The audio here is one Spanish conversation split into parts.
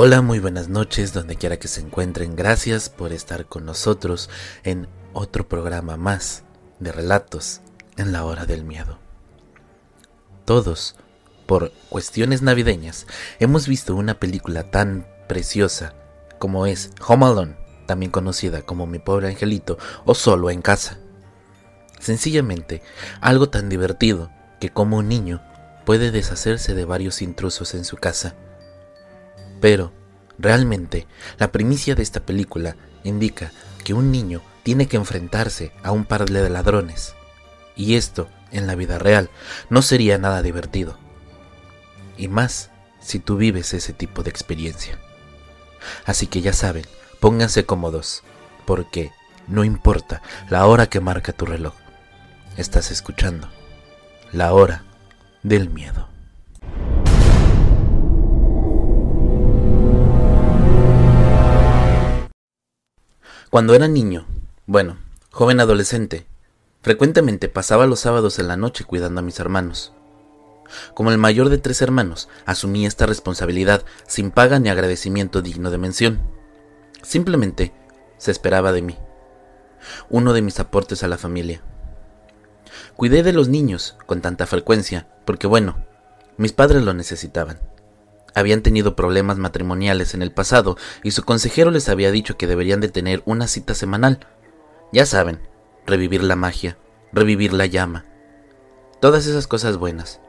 Hola, muy buenas noches, donde quiera que se encuentren. Gracias por estar con nosotros en otro programa más de relatos en la hora del miedo. Todos, por cuestiones navideñas, hemos visto una película tan preciosa como es Home Alone, también conocida como Mi pobre angelito o Solo en casa. Sencillamente, algo tan divertido que como un niño puede deshacerse de varios intrusos en su casa. Pero, realmente, la primicia de esta película indica que un niño tiene que enfrentarse a un par de ladrones. Y esto, en la vida real, no sería nada divertido. Y más si tú vives ese tipo de experiencia. Así que ya saben, pónganse cómodos, porque no importa la hora que marca tu reloj, estás escuchando la hora del miedo. Cuando era niño, bueno, joven adolescente, frecuentemente pasaba los sábados en la noche cuidando a mis hermanos. Como el mayor de tres hermanos, asumí esta responsabilidad sin paga ni agradecimiento digno de mención. Simplemente se esperaba de mí. Uno de mis aportes a la familia. Cuidé de los niños con tanta frecuencia porque bueno, mis padres lo necesitaban. Habían tenido problemas matrimoniales en el pasado y su consejero les había dicho que deberían de tener una cita semanal. Ya saben, revivir la magia, revivir la llama. Todas esas cosas buenas.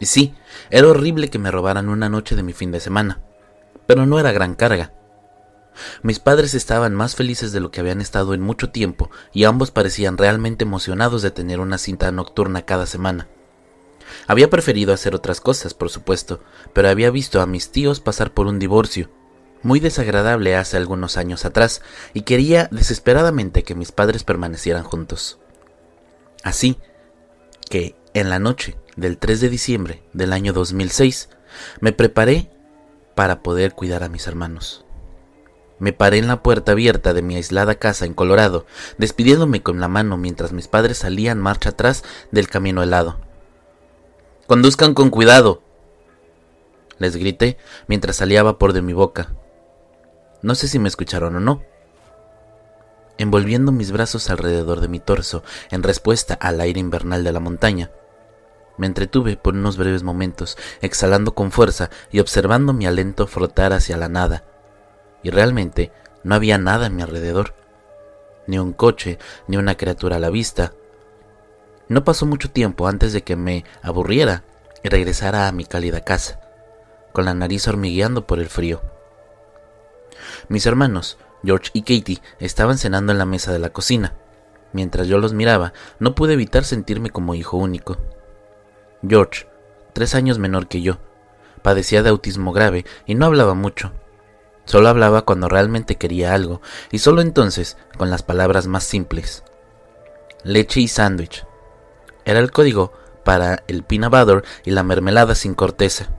Y sí, era horrible que me robaran una noche de mi fin de semana, pero no era gran carga. Mis padres estaban más felices de lo que habían estado en mucho tiempo y ambos parecían realmente emocionados de tener una cinta nocturna cada semana. Había preferido hacer otras cosas, por supuesto, pero había visto a mis tíos pasar por un divorcio, muy desagradable hace algunos años atrás, y quería desesperadamente que mis padres permanecieran juntos. Así que, en la noche del 3 de diciembre del año 2006, me preparé para poder cuidar a mis hermanos. Me paré en la puerta abierta de mi aislada casa en Colorado, despidiéndome con la mano mientras mis padres salían marcha atrás del camino helado. Conduzcan con cuidado. Les grité mientras salía vapor de mi boca. No sé si me escucharon o no. Envolviendo mis brazos alrededor de mi torso en respuesta al aire invernal de la montaña, me entretuve por unos breves momentos, exhalando con fuerza y observando mi aliento frotar hacia la nada. Y realmente no había nada a mi alrededor. Ni un coche, ni una criatura a la vista, no pasó mucho tiempo antes de que me aburriera y regresara a mi cálida casa, con la nariz hormigueando por el frío. Mis hermanos, George y Katie, estaban cenando en la mesa de la cocina. Mientras yo los miraba, no pude evitar sentirme como hijo único. George, tres años menor que yo, padecía de autismo grave y no hablaba mucho. Solo hablaba cuando realmente quería algo, y solo entonces con las palabras más simples. Leche y sándwich, era el código para el peanut y la mermelada sin corteza.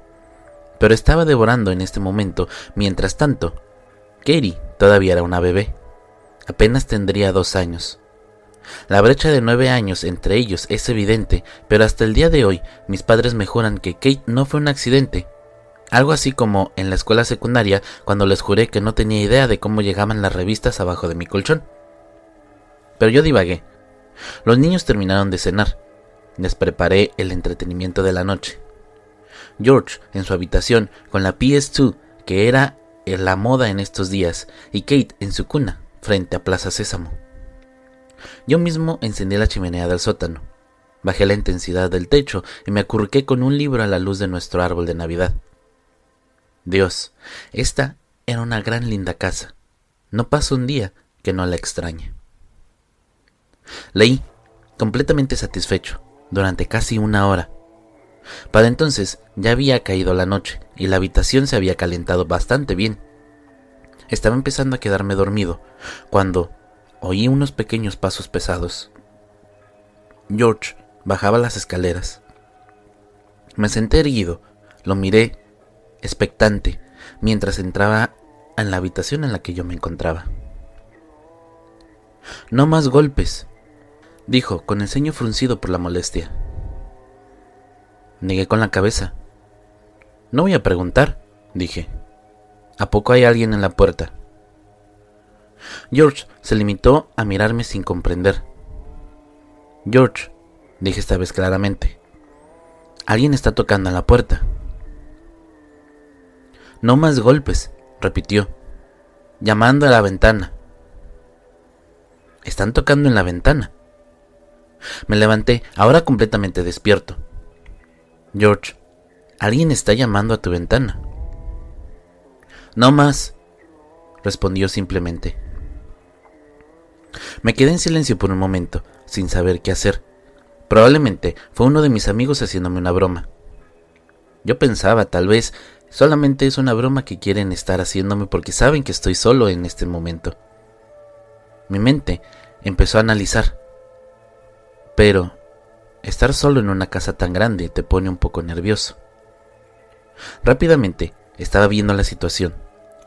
Pero estaba devorando en este momento, mientras tanto, Katie todavía era una bebé. Apenas tendría dos años. La brecha de nueve años entre ellos es evidente, pero hasta el día de hoy mis padres me juran que Kate no fue un accidente. Algo así como en la escuela secundaria cuando les juré que no tenía idea de cómo llegaban las revistas abajo de mi colchón. Pero yo divagué. Los niños terminaron de cenar. Les preparé el entretenimiento de la noche. George en su habitación con la PS2, que era la moda en estos días, y Kate en su cuna, frente a Plaza Sésamo. Yo mismo encendí la chimenea del sótano, bajé la intensidad del techo y me acurruqué con un libro a la luz de nuestro árbol de Navidad. Dios, esta era una gran linda casa. No pasa un día que no la extrañe. Leí, completamente satisfecho, durante casi una hora. Para entonces ya había caído la noche y la habitación se había calentado bastante bien. Estaba empezando a quedarme dormido cuando, oí unos pequeños pasos pesados. George bajaba las escaleras. Me senté erguido, lo miré, expectante, mientras entraba en la habitación en la que yo me encontraba. No más golpes, dijo, con el ceño fruncido por la molestia. Negué con la cabeza. No voy a preguntar, dije. ¿A poco hay alguien en la puerta? George se limitó a mirarme sin comprender. George, dije esta vez claramente, alguien está tocando en la puerta. No más golpes, repitió, llamando a la ventana. Están tocando en la ventana. Me levanté, ahora completamente despierto. George, alguien está llamando a tu ventana. No más, respondió simplemente. Me quedé en silencio por un momento, sin saber qué hacer. Probablemente fue uno de mis amigos haciéndome una broma. Yo pensaba, tal vez, solamente es una broma que quieren estar haciéndome porque saben que estoy solo en este momento. Mi mente empezó a analizar. Pero estar solo en una casa tan grande te pone un poco nervioso. Rápidamente estaba viendo la situación.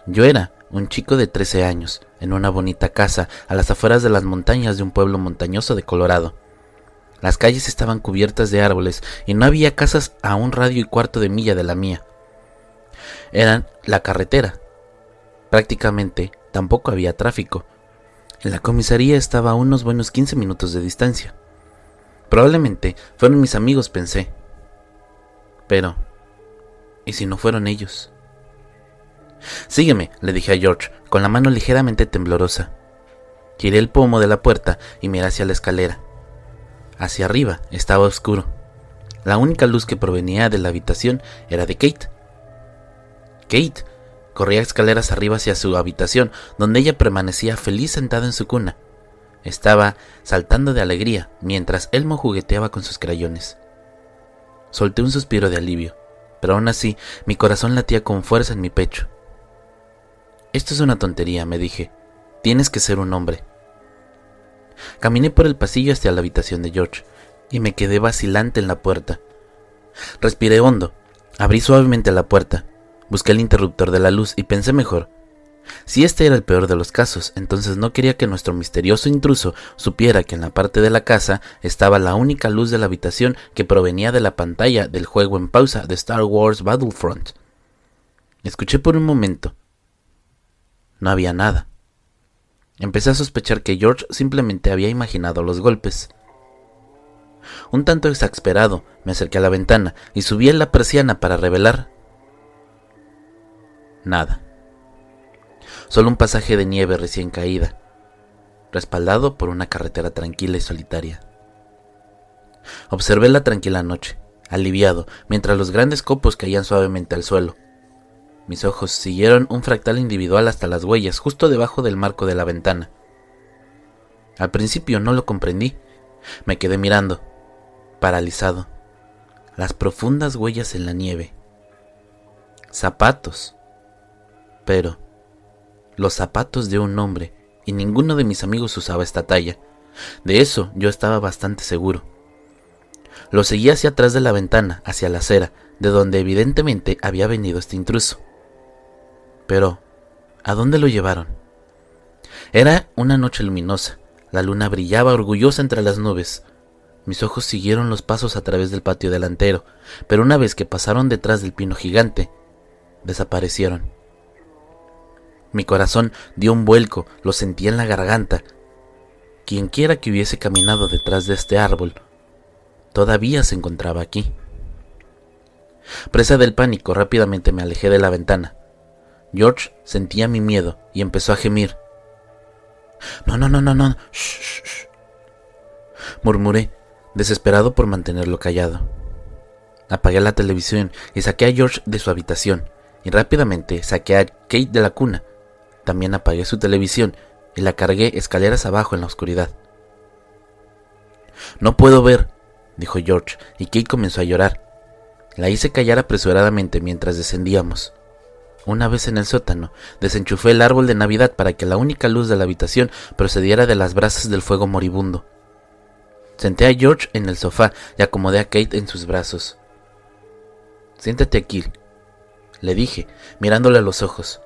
Yo era un chico de 13 años, en una bonita casa a las afueras de las montañas de un pueblo montañoso de Colorado. Las calles estaban cubiertas de árboles y no había casas a un radio y cuarto de milla de la mía. Eran la carretera. Prácticamente tampoco había tráfico. La comisaría estaba a unos buenos 15 minutos de distancia. Probablemente fueron mis amigos, pensé. Pero, ¿y si no fueron ellos? Sígueme, le dije a George, con la mano ligeramente temblorosa. Giré el pomo de la puerta y miré hacia la escalera. Hacia arriba estaba oscuro. La única luz que provenía de la habitación era de Kate. Kate corría escaleras arriba hacia su habitación, donde ella permanecía feliz sentada en su cuna. Estaba saltando de alegría mientras Elmo jugueteaba con sus crayones. Solté un suspiro de alivio, pero aún así mi corazón latía con fuerza en mi pecho. Esto es una tontería, me dije. Tienes que ser un hombre. Caminé por el pasillo hacia la habitación de George y me quedé vacilante en la puerta. Respiré hondo, abrí suavemente la puerta, busqué el interruptor de la luz y pensé mejor. Si este era el peor de los casos, entonces no quería que nuestro misterioso intruso supiera que en la parte de la casa estaba la única luz de la habitación que provenía de la pantalla del juego en pausa de Star Wars Battlefront. Escuché por un momento no había nada. Empecé a sospechar que George simplemente había imaginado los golpes. Un tanto exasperado, me acerqué a la ventana y subí en la persiana para revelar. Nada. Solo un pasaje de nieve recién caída, respaldado por una carretera tranquila y solitaria. Observé la tranquila noche, aliviado, mientras los grandes copos caían suavemente al suelo. Mis ojos siguieron un fractal individual hasta las huellas, justo debajo del marco de la ventana. Al principio no lo comprendí. Me quedé mirando, paralizado. Las profundas huellas en la nieve. Zapatos. Pero, los zapatos de un hombre, y ninguno de mis amigos usaba esta talla. De eso yo estaba bastante seguro. Lo seguí hacia atrás de la ventana, hacia la acera, de donde evidentemente había venido este intruso. Pero, ¿a dónde lo llevaron? Era una noche luminosa. La luna brillaba orgullosa entre las nubes. Mis ojos siguieron los pasos a través del patio delantero, pero una vez que pasaron detrás del pino gigante, desaparecieron. Mi corazón dio un vuelco, lo sentí en la garganta. Quienquiera que hubiese caminado detrás de este árbol, todavía se encontraba aquí. Presa del pánico, rápidamente me alejé de la ventana. George sentía mi miedo y empezó a gemir. No, no, no, no, no. Shh, shh, shh. Murmuré, desesperado por mantenerlo callado. Apagué la televisión y saqué a George de su habitación, y rápidamente saqué a Kate de la cuna. También apagué su televisión y la cargué escaleras abajo en la oscuridad. No puedo ver, dijo George, y Kate comenzó a llorar. La hice callar apresuradamente mientras descendíamos. Una vez en el sótano, desenchufé el árbol de Navidad para que la única luz de la habitación procediera de las brasas del fuego moribundo. Senté a George en el sofá y acomodé a Kate en sus brazos. Siéntate aquí, le dije, mirándole a los ojos.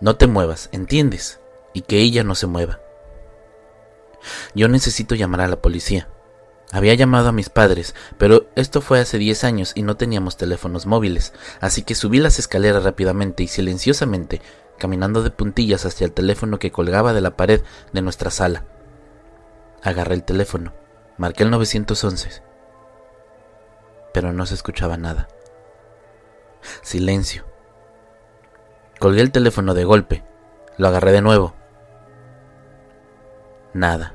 No te muevas, ¿entiendes? Y que ella no se mueva. Yo necesito llamar a la policía. Había llamado a mis padres, pero esto fue hace diez años y no teníamos teléfonos móviles, así que subí las escaleras rápidamente y silenciosamente, caminando de puntillas hacia el teléfono que colgaba de la pared de nuestra sala. Agarré el teléfono, marqué el 911, pero no se escuchaba nada. Silencio. Colgué el teléfono de golpe, lo agarré de nuevo. Nada.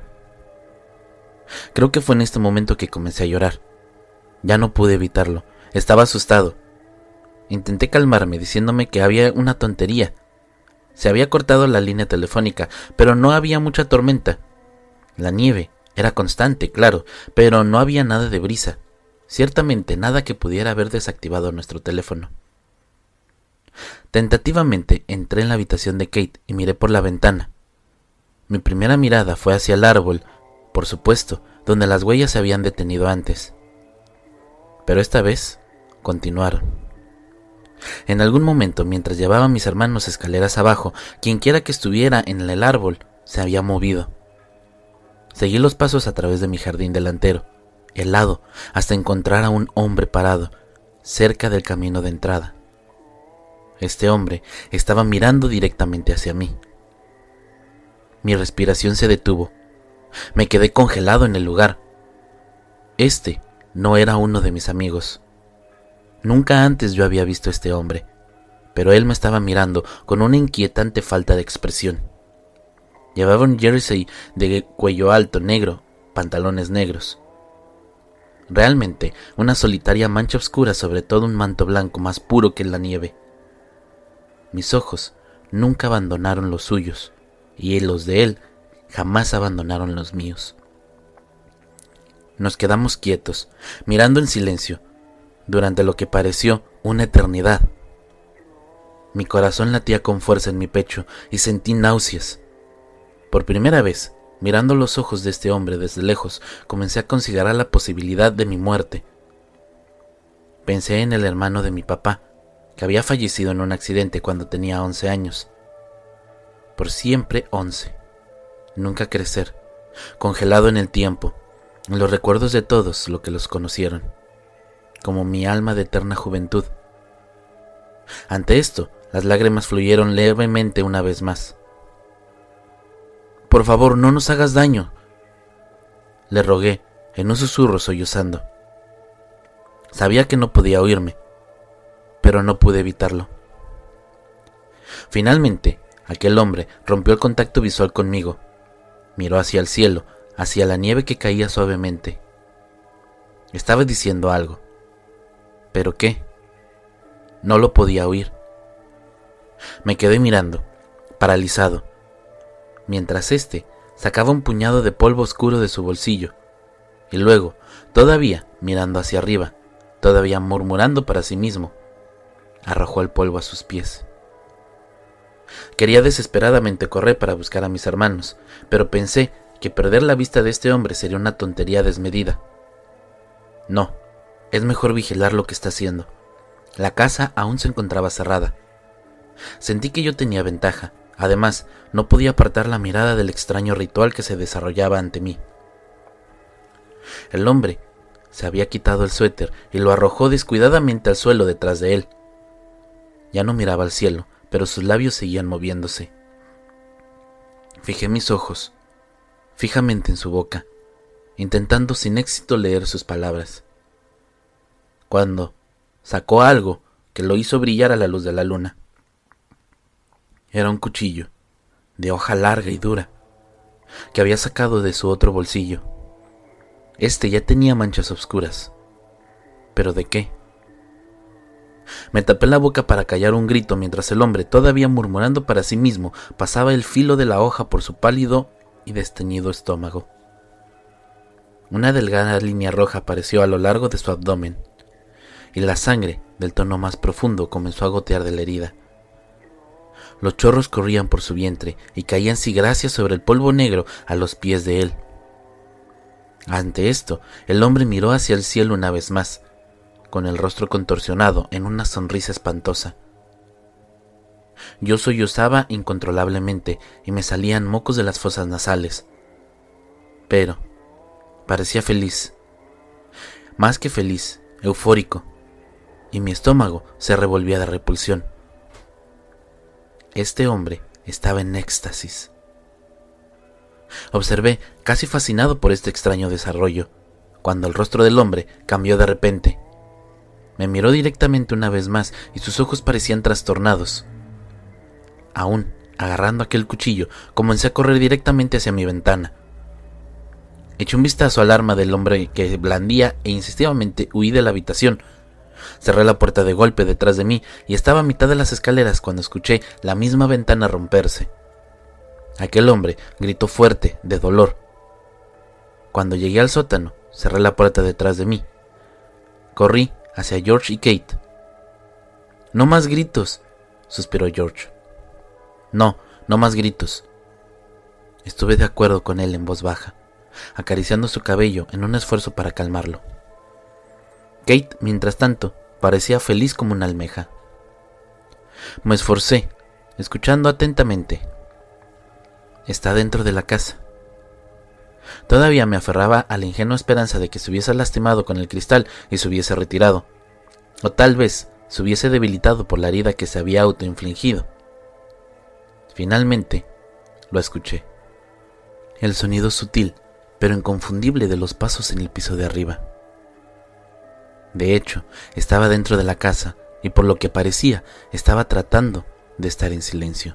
Creo que fue en este momento que comencé a llorar. Ya no pude evitarlo. Estaba asustado. Intenté calmarme diciéndome que había una tontería. Se había cortado la línea telefónica, pero no había mucha tormenta. La nieve era constante, claro, pero no había nada de brisa. Ciertamente nada que pudiera haber desactivado nuestro teléfono. Tentativamente entré en la habitación de Kate y miré por la ventana. Mi primera mirada fue hacia el árbol por supuesto, donde las huellas se habían detenido antes. Pero esta vez continuaron. En algún momento, mientras llevaba a mis hermanos escaleras abajo, quienquiera que estuviera en el árbol se había movido. Seguí los pasos a través de mi jardín delantero, helado, hasta encontrar a un hombre parado, cerca del camino de entrada. Este hombre estaba mirando directamente hacia mí. Mi respiración se detuvo me quedé congelado en el lugar. Este no era uno de mis amigos. Nunca antes yo había visto este hombre, pero él me estaba mirando con una inquietante falta de expresión. Llevaba un jersey de cuello alto negro, pantalones negros. Realmente una solitaria mancha oscura sobre todo un manto blanco más puro que la nieve. Mis ojos nunca abandonaron los suyos, y los de él jamás abandonaron los míos. Nos quedamos quietos, mirando en silencio, durante lo que pareció una eternidad. Mi corazón latía con fuerza en mi pecho y sentí náuseas. Por primera vez, mirando los ojos de este hombre desde lejos, comencé a considerar la posibilidad de mi muerte. Pensé en el hermano de mi papá, que había fallecido en un accidente cuando tenía once años. Por siempre once nunca crecer, congelado en el tiempo, en los recuerdos de todos lo que los conocieron, como mi alma de eterna juventud. Ante esto, las lágrimas fluyeron levemente una vez más. Por favor, no nos hagas daño, le rogué en un susurro sollozando. Sabía que no podía oírme, pero no pude evitarlo. Finalmente, aquel hombre rompió el contacto visual conmigo Miró hacia el cielo, hacia la nieve que caía suavemente. Estaba diciendo algo. ¿Pero qué? No lo podía oír. Me quedé mirando, paralizado, mientras éste sacaba un puñado de polvo oscuro de su bolsillo, y luego, todavía mirando hacia arriba, todavía murmurando para sí mismo, arrojó el polvo a sus pies. Quería desesperadamente correr para buscar a mis hermanos, pero pensé que perder la vista de este hombre sería una tontería desmedida. No, es mejor vigilar lo que está haciendo. La casa aún se encontraba cerrada. Sentí que yo tenía ventaja. Además, no podía apartar la mirada del extraño ritual que se desarrollaba ante mí. El hombre se había quitado el suéter y lo arrojó descuidadamente al suelo detrás de él. Ya no miraba al cielo, pero sus labios seguían moviéndose. Fijé mis ojos fijamente en su boca, intentando sin éxito leer sus palabras. Cuando sacó algo que lo hizo brillar a la luz de la luna. Era un cuchillo, de hoja larga y dura, que había sacado de su otro bolsillo. Este ya tenía manchas oscuras. ¿Pero de qué? Me tapé la boca para callar un grito mientras el hombre, todavía murmurando para sí mismo, pasaba el filo de la hoja por su pálido y desteñido estómago. Una delgada línea roja apareció a lo largo de su abdomen, y la sangre del tono más profundo comenzó a gotear de la herida. Los chorros corrían por su vientre y caían sin gracia sobre el polvo negro a los pies de él. Ante esto, el hombre miró hacia el cielo una vez más, con el rostro contorsionado en una sonrisa espantosa. Yo sollozaba incontrolablemente y me salían mocos de las fosas nasales. Pero parecía feliz. Más que feliz, eufórico, y mi estómago se revolvía de repulsión. Este hombre estaba en éxtasis. Observé, casi fascinado por este extraño desarrollo, cuando el rostro del hombre cambió de repente. Me miró directamente una vez más y sus ojos parecían trastornados. Aún, agarrando aquel cuchillo, comencé a correr directamente hacia mi ventana. Eché un vistazo al arma del hombre que blandía e insistivamente huí de la habitación. Cerré la puerta de golpe detrás de mí y estaba a mitad de las escaleras cuando escuché la misma ventana romperse. Aquel hombre gritó fuerte, de dolor. Cuando llegué al sótano, cerré la puerta detrás de mí. Corrí hacia George y Kate. No más gritos, suspiró George. No, no más gritos. Estuve de acuerdo con él en voz baja, acariciando su cabello en un esfuerzo para calmarlo. Kate, mientras tanto, parecía feliz como una almeja. Me esforcé, escuchando atentamente, está dentro de la casa. Todavía me aferraba a la ingenua esperanza de que se hubiese lastimado con el cristal y se hubiese retirado, o tal vez se hubiese debilitado por la herida que se había autoinfligido. Finalmente, lo escuché. El sonido sutil, pero inconfundible de los pasos en el piso de arriba. De hecho, estaba dentro de la casa y por lo que parecía estaba tratando de estar en silencio.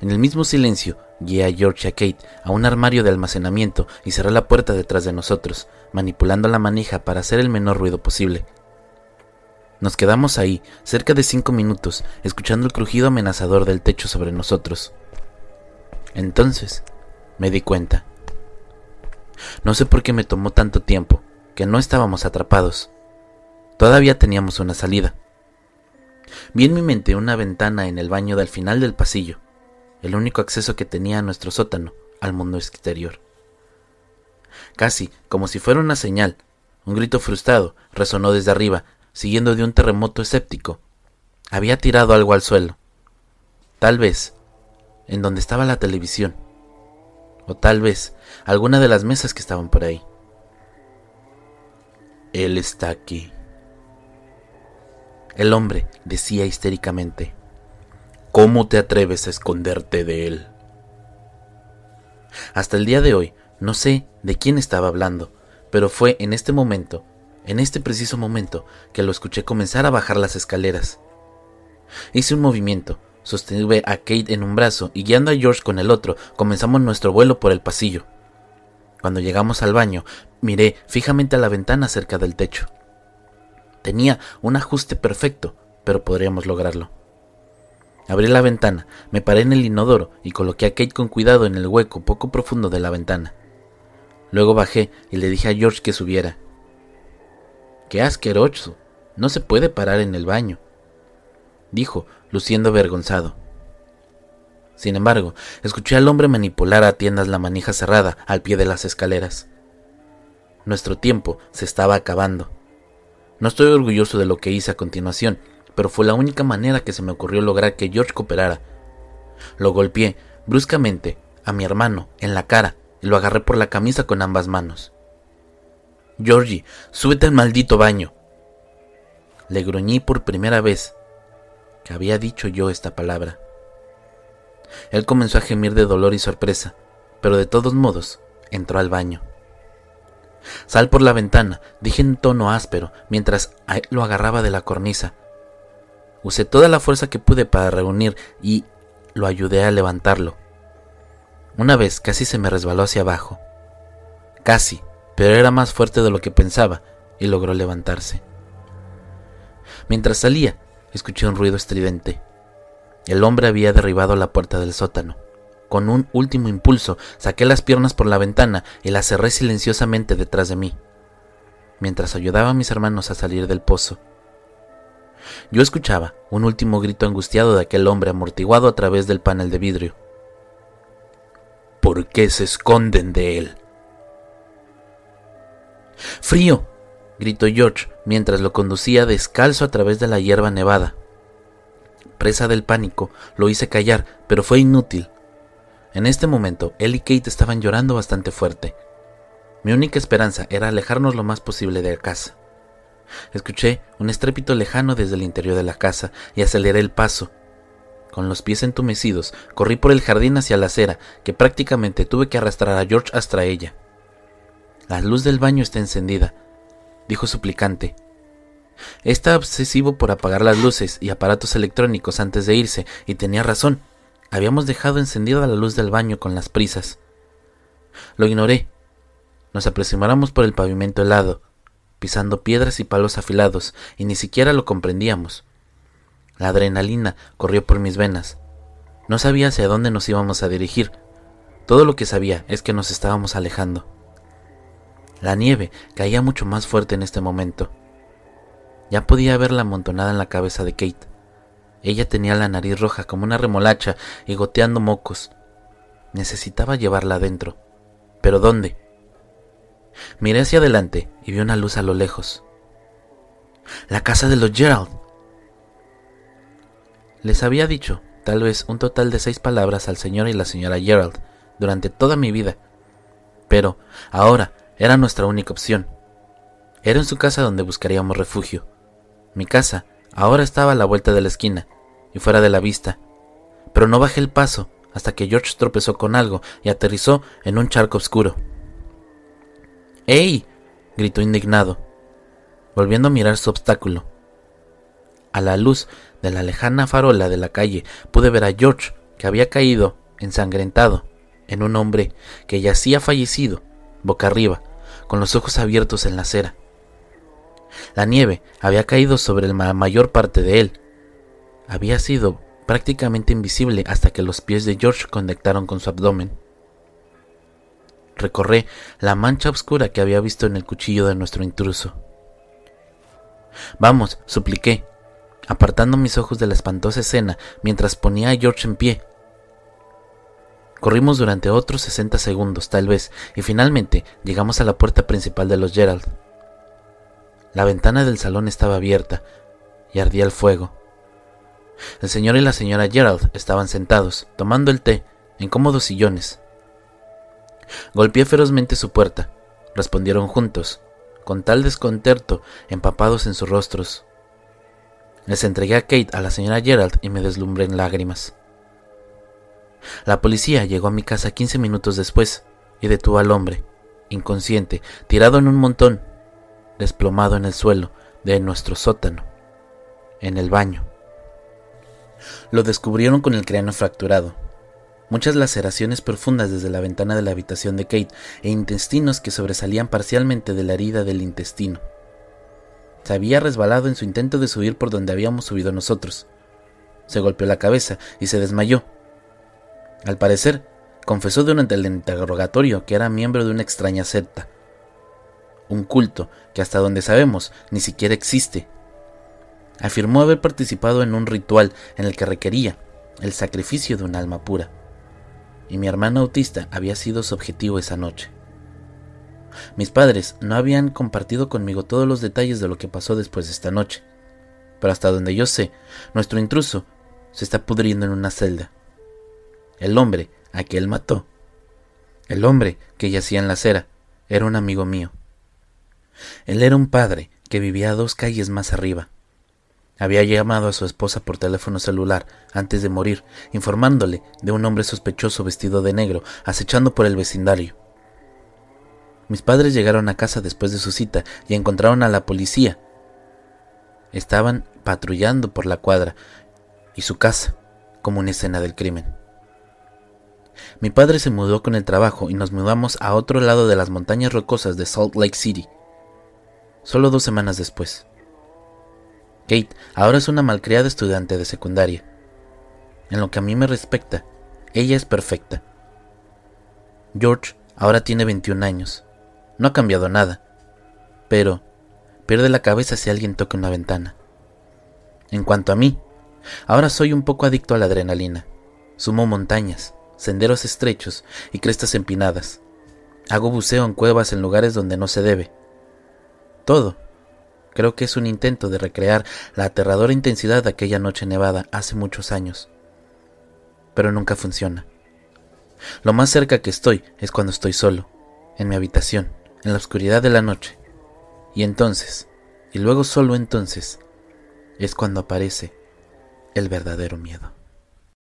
En el mismo silencio, guié a George y a Kate a un armario de almacenamiento y cerré la puerta detrás de nosotros, manipulando la manija para hacer el menor ruido posible. Nos quedamos ahí, cerca de cinco minutos, escuchando el crujido amenazador del techo sobre nosotros. Entonces, me di cuenta. No sé por qué me tomó tanto tiempo, que no estábamos atrapados. Todavía teníamos una salida. Vi en mi mente una ventana en el baño del final del pasillo el único acceso que tenía nuestro sótano, al mundo exterior. Casi como si fuera una señal, un grito frustrado resonó desde arriba, siguiendo de un terremoto escéptico. Había tirado algo al suelo. Tal vez en donde estaba la televisión. O tal vez alguna de las mesas que estaban por ahí. Él está aquí. El hombre decía histéricamente. ¿Cómo te atreves a esconderte de él? Hasta el día de hoy no sé de quién estaba hablando, pero fue en este momento, en este preciso momento, que lo escuché comenzar a bajar las escaleras. Hice un movimiento, sostuve a Kate en un brazo y guiando a George con el otro, comenzamos nuestro vuelo por el pasillo. Cuando llegamos al baño, miré fijamente a la ventana cerca del techo. Tenía un ajuste perfecto, pero podríamos lograrlo. Abrí la ventana, me paré en el inodoro y coloqué a Kate con cuidado en el hueco poco profundo de la ventana. Luego bajé y le dije a George que subiera. ¡Qué asqueroso! No se puede parar en el baño, dijo, luciendo avergonzado. Sin embargo, escuché al hombre manipular a tiendas la manija cerrada al pie de las escaleras. Nuestro tiempo se estaba acabando. No estoy orgulloso de lo que hice a continuación, pero fue la única manera que se me ocurrió lograr que George cooperara. Lo golpeé bruscamente a mi hermano en la cara y lo agarré por la camisa con ambas manos. Georgie, súbete al maldito baño. Le gruñí por primera vez que había dicho yo esta palabra. Él comenzó a gemir de dolor y sorpresa, pero de todos modos entró al baño. Sal por la ventana, dije en tono áspero, mientras lo agarraba de la cornisa Usé toda la fuerza que pude para reunir y lo ayudé a levantarlo. Una vez casi se me resbaló hacia abajo. Casi, pero era más fuerte de lo que pensaba y logró levantarse. Mientras salía, escuché un ruido estridente. El hombre había derribado la puerta del sótano. Con un último impulso, saqué las piernas por la ventana y las cerré silenciosamente detrás de mí. mientras ayudaba a mis hermanos a salir del pozo. Yo escuchaba un último grito angustiado de aquel hombre amortiguado a través del panel de vidrio. ¿Por qué se esconden de él? Frío, gritó George mientras lo conducía descalzo a través de la hierba nevada. Presa del pánico, lo hice callar, pero fue inútil. En este momento, él y Kate estaban llorando bastante fuerte. Mi única esperanza era alejarnos lo más posible de casa. Escuché un estrépito lejano desde el interior de la casa y aceleré el paso. Con los pies entumecidos, corrí por el jardín hacia la acera, que prácticamente tuve que arrastrar a George hasta ella. La luz del baño está encendida, dijo suplicante. Está obsesivo por apagar las luces y aparatos electrónicos antes de irse, y tenía razón. Habíamos dejado encendida la luz del baño con las prisas. Lo ignoré. Nos aproximáramos por el pavimento helado, pisando piedras y palos afilados, y ni siquiera lo comprendíamos. La adrenalina corrió por mis venas. No sabía hacia dónde nos íbamos a dirigir. Todo lo que sabía es que nos estábamos alejando. La nieve caía mucho más fuerte en este momento. Ya podía verla amontonada en la cabeza de Kate. Ella tenía la nariz roja como una remolacha y goteando mocos. Necesitaba llevarla adentro. ¿Pero dónde? Miré hacia adelante y vi una luz a lo lejos. La casa de los Gerald. Les había dicho, tal vez, un total de seis palabras al señor y la señora Gerald durante toda mi vida. Pero, ahora, era nuestra única opción. Era en su casa donde buscaríamos refugio. Mi casa ahora estaba a la vuelta de la esquina y fuera de la vista, pero no bajé el paso hasta que George tropezó con algo y aterrizó en un charco oscuro. ¡Ey! gritó indignado, volviendo a mirar su obstáculo. A la luz de la lejana farola de la calle pude ver a George, que había caído, ensangrentado, en un hombre que yacía fallecido boca arriba, con los ojos abiertos en la acera. La nieve había caído sobre la mayor parte de él. Había sido prácticamente invisible hasta que los pies de George conectaron con su abdomen. Recorré la mancha oscura que había visto en el cuchillo de nuestro intruso. Vamos, supliqué, apartando mis ojos de la espantosa escena mientras ponía a George en pie Corrimos durante otros 60 segundos, tal vez, y finalmente llegamos a la puerta principal de los Gerald. La ventana del salón estaba abierta y ardía el fuego. El señor y la señora Gerald estaban sentados, tomando el té, en cómodos sillones. Golpeé ferozmente su puerta. Respondieron juntos, con tal desconcerto, empapados en sus rostros. Les entregué a Kate a la señora Gerald y me deslumbré en lágrimas. La policía llegó a mi casa 15 minutos después y detuvo al hombre, inconsciente, tirado en un montón, desplomado en el suelo de nuestro sótano, en el baño. Lo descubrieron con el cráneo fracturado, muchas laceraciones profundas desde la ventana de la habitación de Kate e intestinos que sobresalían parcialmente de la herida del intestino. Se había resbalado en su intento de subir por donde habíamos subido nosotros. Se golpeó la cabeza y se desmayó, al parecer, confesó durante el interrogatorio que era miembro de una extraña secta, un culto que hasta donde sabemos ni siquiera existe. Afirmó haber participado en un ritual en el que requería el sacrificio de un alma pura, y mi hermano autista había sido su objetivo esa noche. Mis padres no habían compartido conmigo todos los detalles de lo que pasó después de esta noche, pero hasta donde yo sé, nuestro intruso se está pudriendo en una celda, el hombre a que él mató. El hombre que yacía en la acera era un amigo mío. Él era un padre que vivía dos calles más arriba. Había llamado a su esposa por teléfono celular antes de morir, informándole de un hombre sospechoso vestido de negro acechando por el vecindario. Mis padres llegaron a casa después de su cita y encontraron a la policía. Estaban patrullando por la cuadra y su casa como una escena del crimen. Mi padre se mudó con el trabajo y nos mudamos a otro lado de las montañas rocosas de Salt Lake City. Solo dos semanas después. Kate ahora es una malcriada estudiante de secundaria. En lo que a mí me respecta, ella es perfecta. George ahora tiene 21 años. No ha cambiado nada. Pero Pierde la cabeza si alguien toca una ventana. En cuanto a mí, ahora soy un poco adicto a la adrenalina. Sumo montañas, senderos estrechos y crestas empinadas. Hago buceo en cuevas en lugares donde no se debe. Todo. Creo que es un intento de recrear la aterradora intensidad de aquella noche nevada hace muchos años. Pero nunca funciona. Lo más cerca que estoy es cuando estoy solo, en mi habitación, en la oscuridad de la noche. Y entonces, y luego solo entonces, es cuando aparece el verdadero miedo.